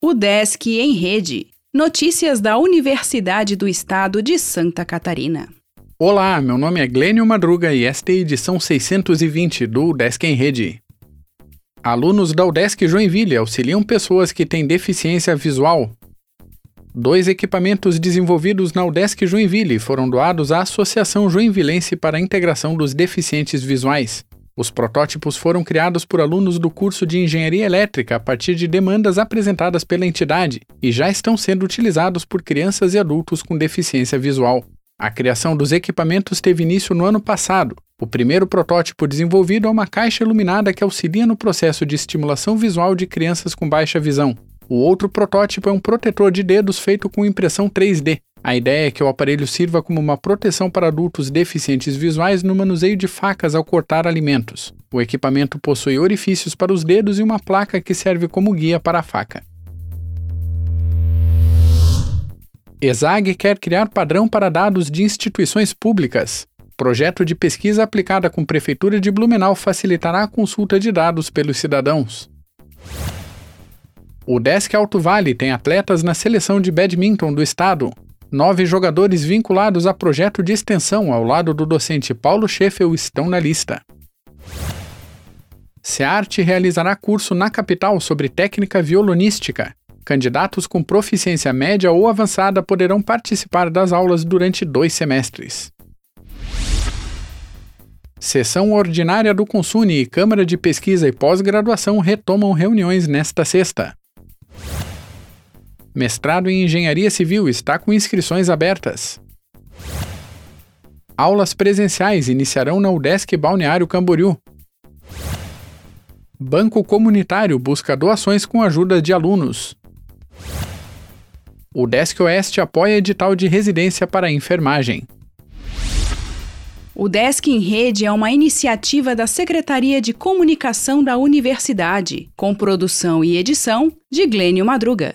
O Desk em Rede. Notícias da Universidade do Estado de Santa Catarina. Olá, meu nome é Glênio Madruga e esta é a edição 620 do Desk em Rede. Alunos da UDESC Joinville auxiliam pessoas que têm deficiência visual. Dois equipamentos desenvolvidos na UDESC Joinville foram doados à Associação Joinvilense para a Integração dos Deficientes Visuais. Os protótipos foram criados por alunos do curso de Engenharia Elétrica a partir de demandas apresentadas pela entidade e já estão sendo utilizados por crianças e adultos com deficiência visual. A criação dos equipamentos teve início no ano passado. O primeiro protótipo desenvolvido é uma caixa iluminada que auxilia no processo de estimulação visual de crianças com baixa visão. O outro protótipo é um protetor de dedos feito com impressão 3D. A ideia é que o aparelho sirva como uma proteção para adultos deficientes visuais no manuseio de facas ao cortar alimentos. O equipamento possui orifícios para os dedos e uma placa que serve como guia para a faca. ESAG quer criar padrão para dados de instituições públicas. Projeto de pesquisa aplicada com Prefeitura de Blumenau facilitará a consulta de dados pelos cidadãos. O Desk Alto Vale tem atletas na seleção de badminton do estado. Nove jogadores vinculados a projeto de extensão ao lado do docente Paulo Scheffel estão na lista. SEART realizará curso na capital sobre técnica violonística. Candidatos com proficiência média ou avançada poderão participar das aulas durante dois semestres. Sessão ordinária do Consune e Câmara de Pesquisa e Pós-Graduação retomam reuniões nesta sexta. Mestrado em Engenharia Civil está com inscrições abertas. Aulas presenciais iniciarão na UDESC Balneário Camboriú. Banco Comunitário busca doações com ajuda de alunos. O Desk Oeste apoia edital de residência para enfermagem. O Desk em Rede é uma iniciativa da Secretaria de Comunicação da Universidade, com produção e edição de Glênio Madruga.